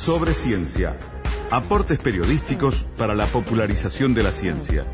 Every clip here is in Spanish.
sobre ciencia. Aportes periodísticos para la popularización de la ciencia.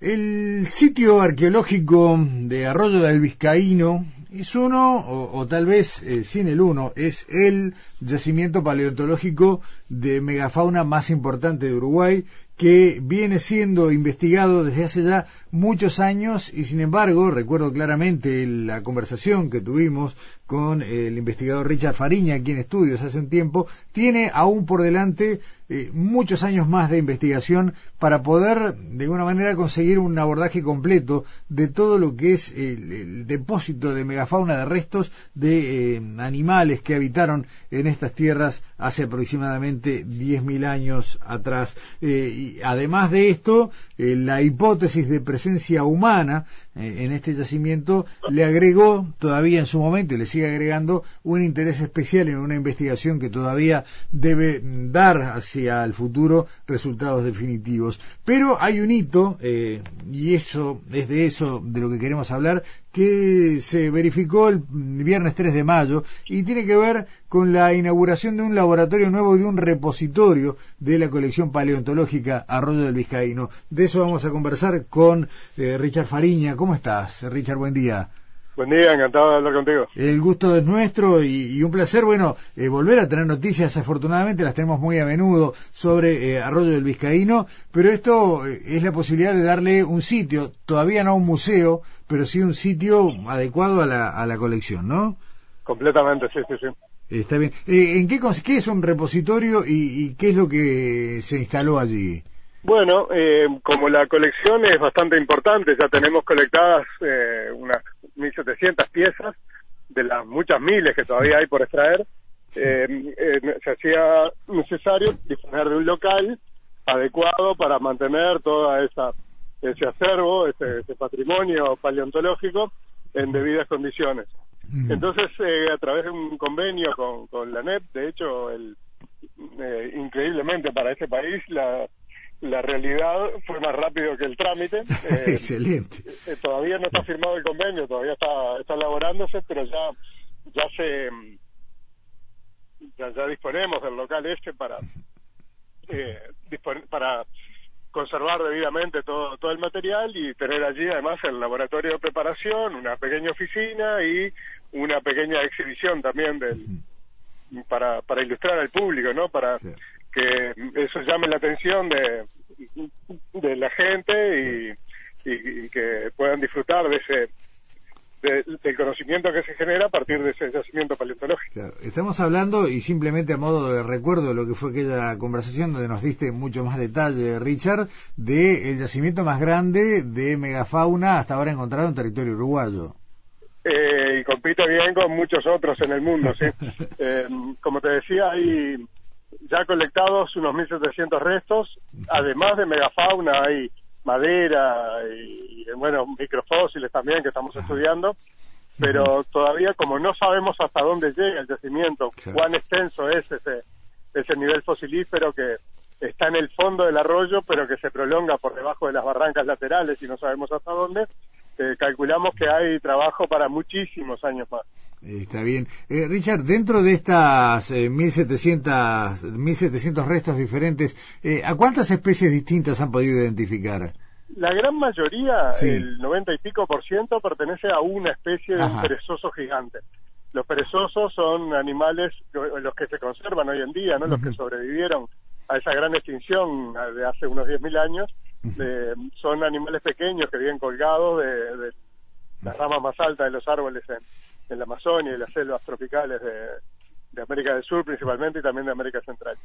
El sitio arqueológico de Arroyo del Vizcaíno es uno, o, tal vez eh, sin el uno, es el yacimiento paleontológico de megafauna más importante de Uruguay, que viene siendo investigado desde hace ya muchos años y sin embargo, recuerdo claramente la conversación que tuvimos con el investigador Richard Fariña aquí en estudios hace un tiempo, tiene aún por delante eh, muchos años más de investigación para poder de alguna manera conseguir un abordaje completo de todo lo que es el, depósito de megafauna de restos de eh, animales que habitaron en estas tierras hace aproximadamente 10.000 años atrás. Eh, y además de esto, la hipótesis de presencia humana en este yacimiento le agregó todavía en su momento y le sigue agregando un interés especial en una investigación que todavía debe dar hacia el futuro resultados definitivos. Pero hay un hito, eh, y eso es de eso de lo que queremos hablar, que se verificó el viernes 3 de mayo y tiene que ver con la inauguración de un laboratorio nuevo y de un repositorio de la colección paleontológica Arroyo del Vizcaíno. De eso vamos a conversar con eh, Richard Fariña. ¿Cómo estás, Richard? Buen día. Buen día, encantado de hablar contigo. El gusto es nuestro y, un placer, bueno, eh, volver a tener noticias, afortunadamente las tenemos muy a menudo sobre eh, Arroyo del Vizcaíno, pero esto eh, es la posibilidad de darle un sitio, todavía no un museo, pero sí un sitio adecuado a la, a la colección, ¿no? Completamente, sí, sí, sí. Está bien. ¿En qué, qué es un repositorio y, y qué es lo que se instaló allí? Bueno, eh, como la colección es bastante importante, ya tenemos colectadas eh, unas 1.700 piezas de las muchas miles que todavía hay por extraer, eh, eh, se hacía necesario disponer de un local adecuado para mantener toda esa ese acervo, ese, ese patrimonio paleontológico en debidas condiciones. Entonces, eh, a través de un convenio con, con la NEP, de hecho, el, eh, increíblemente para ese país, la, la realidad fue más rápido que el trámite. Eh, Excelente. Eh, todavía no está firmado el convenio, todavía está, está elaborándose, pero ya, ya se, ya, ya disponemos del local este para, eh, para conservar debidamente todo, todo el material y tener allí además el laboratorio de preparación, una pequeña oficina y una pequeña exhibición también del, para, para ilustrar al público, ¿no? Para que eso llame la atención de, de la gente y, y, que puedan disfrutar de ese del conocimiento que se genera a partir de ese yacimiento paleontológico. Estamos hablando, y simplemente a modo de recuerdo de lo que fue aquella conversación donde nos diste mucho más detalle, Richard, del el yacimiento más grande de megafauna hasta ahora encontrado en territorio uruguayo. Eh, y compite bien con muchos otros en el mundo, sí. Eh, como te decía, hay ya colectados unos 1.700 restos, además de megafauna hay madera y, bueno, microfósiles también que estamos estudiando, pero todavía como no sabemos hasta dónde llega el yacimiento, cuán extenso es ese, ese nivel fosilífero que está en el fondo del arroyo, pero que se prolonga por debajo de las barrancas laterales y no sabemos hasta dónde, eh, calculamos que hay trabajo para muchísimos años más. Está bien. Eh, Richard, dentro de estas eh, 1700, 1700 restos diferentes, eh, ¿a cuántas especies distintas han podido identificar? La gran mayoría, el 90 y pico por ciento, pertenece a una especie de un perezoso gigante. Los perezosos son animales, los que se conservan hoy en día, no los que sobrevivieron a esa gran extinción de hace unos 10.000 años. son animales pequeños que viven colgados de, de las ramas más altas de los árboles en, en la Amazonia y las selvas tropicales de, de América del Sur principalmente y también de América Central.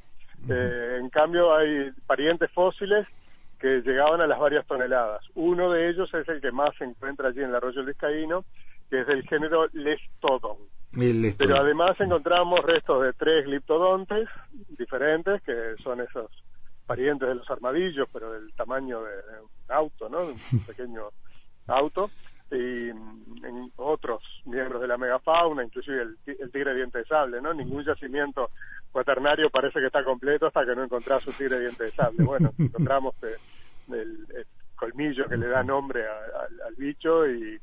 eh, en cambio hay parientes fósiles que llegaban a las varias toneladas. Uno de ellos es el que más se encuentra allí en el arroyo Vizcaíno, que es del género Lestodon. Pero además encontramos restos de tres gliptodontes diferentes, que son esos parientes de los armadillos, pero del tamaño de un auto, ¿no? De un pequeño auto y mm, en otros miembros de la megafauna, inclusive el, el tigre diente de sable, ¿no? Ningún yacimiento cuaternario parece que está completo hasta que no encontrás un tigre diente de sable. Bueno, encontramos eh, el, colmillo que le da nombre al bicho y,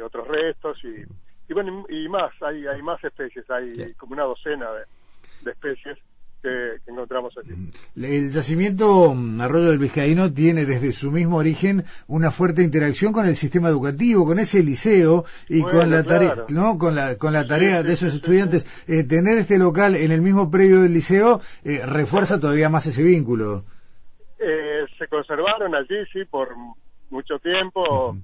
otros restos y, y bueno, y, más, hay, hay más especies, hay como una docena de especies encontramos aquí. El yacimiento mm, Arroyo del Vizcaíno tiene desde su mismo origen una fuerte interacción con el sistema educativo, con ese liceo y con la tarea, ¿no? Con la con la tarea de esos estudiantes. Eh, tener este local en el mismo predio del liceo eh, refuerza todavía más ese vínculo. Eh, se conservaron allí sí por mucho tiempo,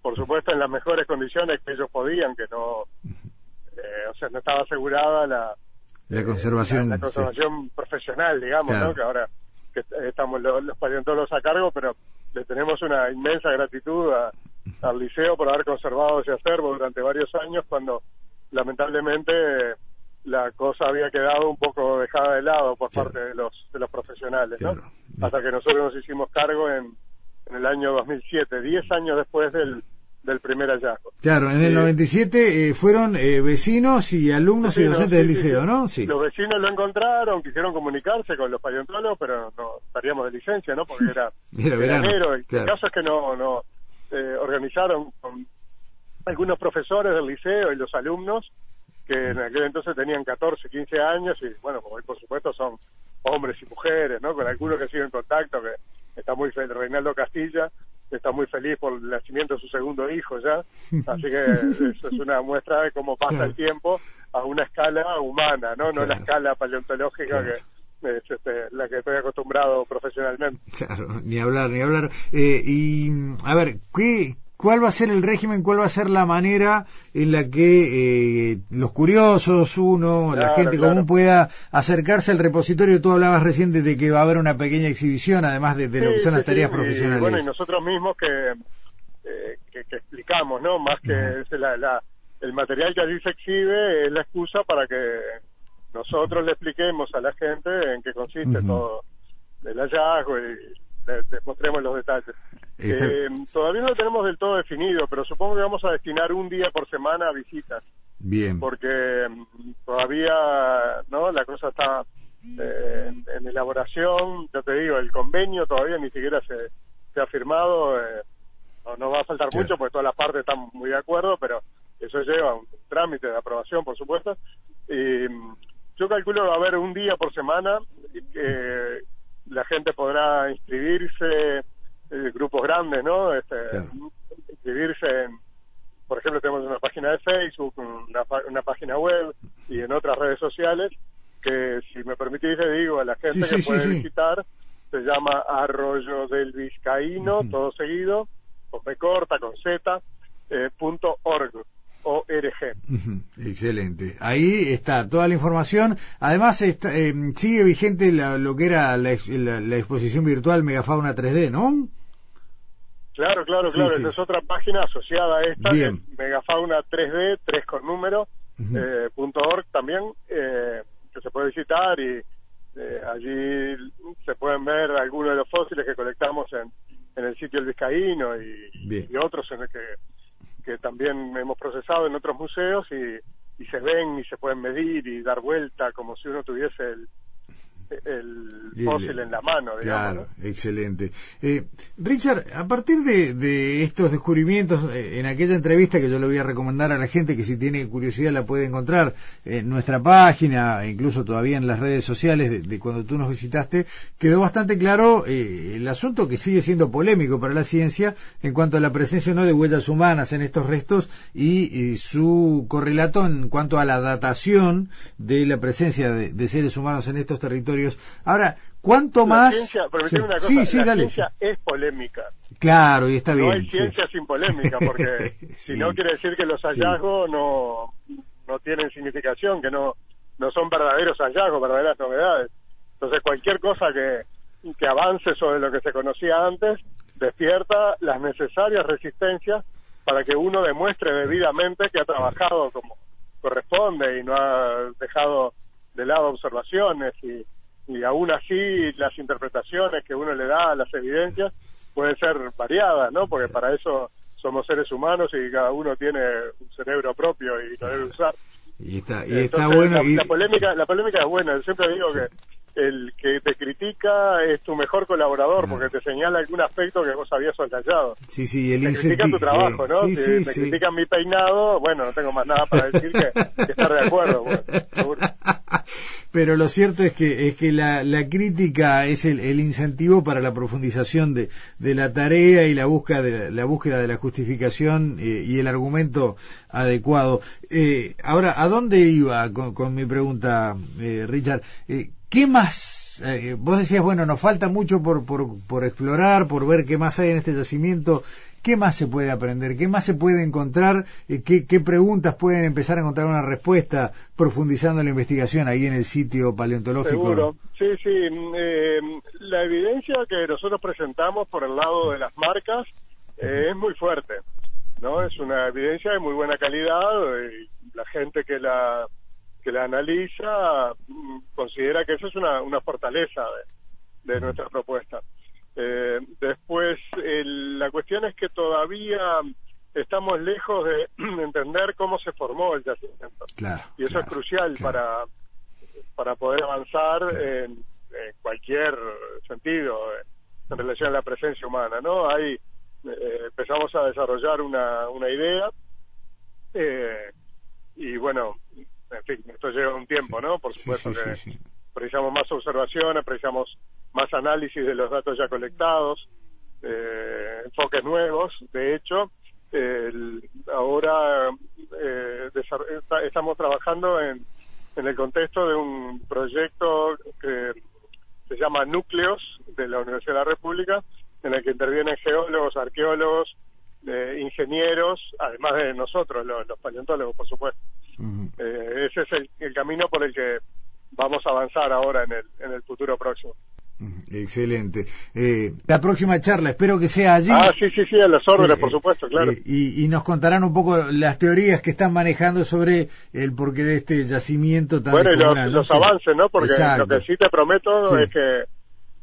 por supuesto en las mejores condiciones que ellos podían, que no, o sea, no estaba asegurada la la conservación. La, conservación profesional, digamos, ¿no? Que ahora que estamos los, paleontólogos a cargo, pero le tenemos una inmensa gratitud al liceo por haber conservado ese acervo durante varios años cuando lamentablemente la cosa había quedado un poco dejada de lado por parte de los de los profesionales, ¿no? Hasta que nosotros nos hicimos cargo en, en el año 2007, 10 años después del del primer hallazgo. Claro, en el 97 eh, eh, fueron eh, vecinos y alumnos y docentes del liceo, ¿no? Sí. Los vecinos lo encontraron, quisieron comunicarse con los paleontólogos, pero no estaríamos de licencia, ¿no? Porque era, era enero. El caso es que no, no organizaron con algunos profesores del liceo y los alumnos que en aquel entonces tenían 14, 15 años y bueno, como hoy por supuesto son hombres y mujeres, ¿no? Con algunos que siguen en contacto, que está muy feliz, Reinaldo Castilla, está muy feliz por el nacimiento de su segundo hijo ya, así que eso es una muestra de cómo pasa el tiempo a una escala humana, ¿no? No la escala paleontológica que es este, la que estoy acostumbrado profesionalmente. Claro, ni hablar, ni hablar. Eh, y, a ver, ¿qué, cuál va a ser el régimen, cuál va a ser la manera en la que eh, los curiosos, uno, la gente común pueda acercarse al repositorio. Tú hablabas recién de que va a haber una pequeña exhibición, además de, lo que son las tareas profesionales. bueno, y nosotros mismos que, eh, que, explicamos, ¿no? Más que el material que allí se exhibe es la excusa para que nosotros le expliquemos a la gente en qué consiste todo el hallazgo y les mostremos los detalles. Eh, todavía no lo tenemos del todo definido, pero supongo que vamos a destinar un día por semana a visitas. Bien. Porque mm, todavía, ¿no? La cosa está eh, en elaboración. Yo te digo, el convenio todavía ni siquiera se, se ha firmado. Eh, no, va a faltar mucho porque todas las partes están muy de acuerdo, pero eso lleva un trámite de aprobación, por supuesto. Y mm, yo calculo que va a haber un día por semana que la gente podrá inscribirse eh, grupos grandes, ¿no? Este, Inscribirse en, por ejemplo, tenemos una página de Facebook, una, página web y en otras redes sociales que, si me permitís, le digo a la gente que puede visitar, se llama Arroyo del Vizcaíno, todo seguido, con B corta, con Z, eh, punto org. ORG. Excelente. Ahí está toda la información. Además, está, eh, sigue vigente lo que era la, la, exposición virtual Megafauna 3D, ¿no? Claro, claro, claro. es otra página asociada a esta, Megafauna 3D, 3 con número, eh, punto org también, eh, que se puede visitar y eh, allí se pueden ver algunos de los fósiles que colectamos en, en el sitio El Vizcaíno y, y otros en el que, que también hemos procesado en otros museos y, y se ven y se pueden medir y dar vuelta como si uno tuviese el, el fósil en la mano. Digamos, claro, excelente. Eh, Richard, a partir de, estos descubrimientos, eh, en aquella entrevista que yo le voy a recomendar a la gente que si tiene curiosidad la puede encontrar en nuestra página, incluso todavía en las redes sociales de, cuando tú nos visitaste, quedó bastante claro eh, el asunto que sigue siendo polémico para la ciencia en cuanto a la presencia no de huellas humanas en estos restos y, su correlato en cuanto a la datación de la presencia de seres humanos en estos territorios Ahora, ¿cuánto más? Ciencia, una cosa, la ciencia es polémica. Claro, y está bien. No hay ciencia sin polémica, porque si no quiere decir que los hallazgos no, no tienen significación, que no, no son verdaderos hallazgos, verdaderas novedades. Entonces, cualquier cosa que, que avance sobre lo que se conocía antes despierta las necesarias resistencias para que uno demuestre debidamente que ha trabajado como corresponde y no ha dejado de lado observaciones y, y aún así las interpretaciones que uno le da a las evidencias pueden ser variadas, ¿no? Porque para eso somos seres humanos y cada uno tiene un cerebro propio y lo debe usar. Y está, y está bueno. La, polémica, la polémica es buena. siempre digo que el que te critica es tu mejor colaborador porque te señala algún aspecto que vos habías soslayado. Sí, sí, el te critica tu trabajo, ¿no? si me critican mi peinado, bueno, no tengo más nada para decir que, estar de acuerdo. Pero lo cierto es que es que la, la crítica es el, el, incentivo para la profundización de, de la tarea y la búsqueda de la, búsqueda de la justificación eh, y el argumento adecuado. Eh, ahora, ¿a dónde iba con, con mi pregunta, eh, Richard? Eh, ¿Qué más? Eh, vos decías, bueno, nos falta mucho por, por, explorar, por ver qué más hay en este yacimiento. ¿Qué más se puede aprender? ¿Qué más se puede encontrar? Eh, ¿Qué, ¿Qué, preguntas pueden empezar a encontrar una respuesta profundizando la investigación ahí en el sitio paleontológico? Seguro. Sí, sí. Eh, la evidencia que nosotros presentamos por el lado de las marcas es muy fuerte. ¿no? Es una evidencia de muy buena calidad. Y la gente que la que la analiza mm, considera que eso es una, una fortaleza de, nuestra propuesta. Eh, después, la cuestión es que todavía estamos lejos de entender cómo se formó el yacimiento. y eso es crucial para, para poder avanzar en, cualquier sentido en relación a la presencia humana. ¿no? Ahí eh, empezamos a desarrollar una, una idea eh, y bueno, en fin, esto lleva un tiempo, ¿no? Por supuesto que precisamos más observaciones, precisamos más análisis de los datos ya colectados, eh, enfoques nuevos. De hecho, ahora eh, estamos trabajando en, en el contexto de un proyecto que se llama Núcleos de la Universidad de la República, en el que intervienen geólogos, arqueólogos, eh, ingenieros, además de nosotros, los, paleontólogos, por supuesto. Eh, ese es el, camino por el que vamos a avanzar ahora en el, en el futuro próximo. Excelente. Eh, la próxima charla, espero que sea allí. Ah, sí, sí, sí, a las órdenes, por supuesto, claro. y, nos contarán un poco las teorías que están manejando sobre el porqué de este yacimiento tan Bueno, y los, avances, ¿no? Porque lo que sí te prometo es que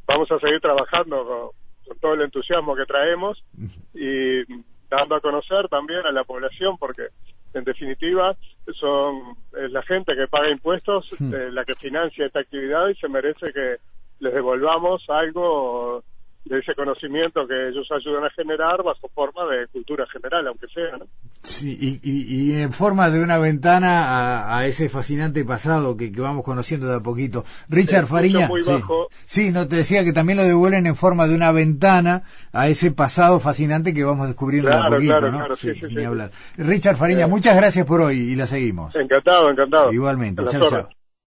vamos a seguir trabajando con, con todo el entusiasmo que traemos y dando a conocer también a la población, porque en definitiva son es la gente que paga impuestos eh, la que financia esta actividad y se merece que les devolvamos algo de ese conocimiento que ellos ayudan a generar bajo forma de cultura general, aunque sea, ¿no? Sí, y, en forma de una ventana a, ese fascinante pasado que, vamos conociendo de a poquito. Richard Fariña, sí, no te decía que también lo devuelven en forma de una ventana a ese pasado fascinante que vamos descubriendo de a poquito, ¿no? sí, sí, Richard Fariña, muchas gracias por hoy y la seguimos. Encantado, encantado. Igualmente, chao, chao.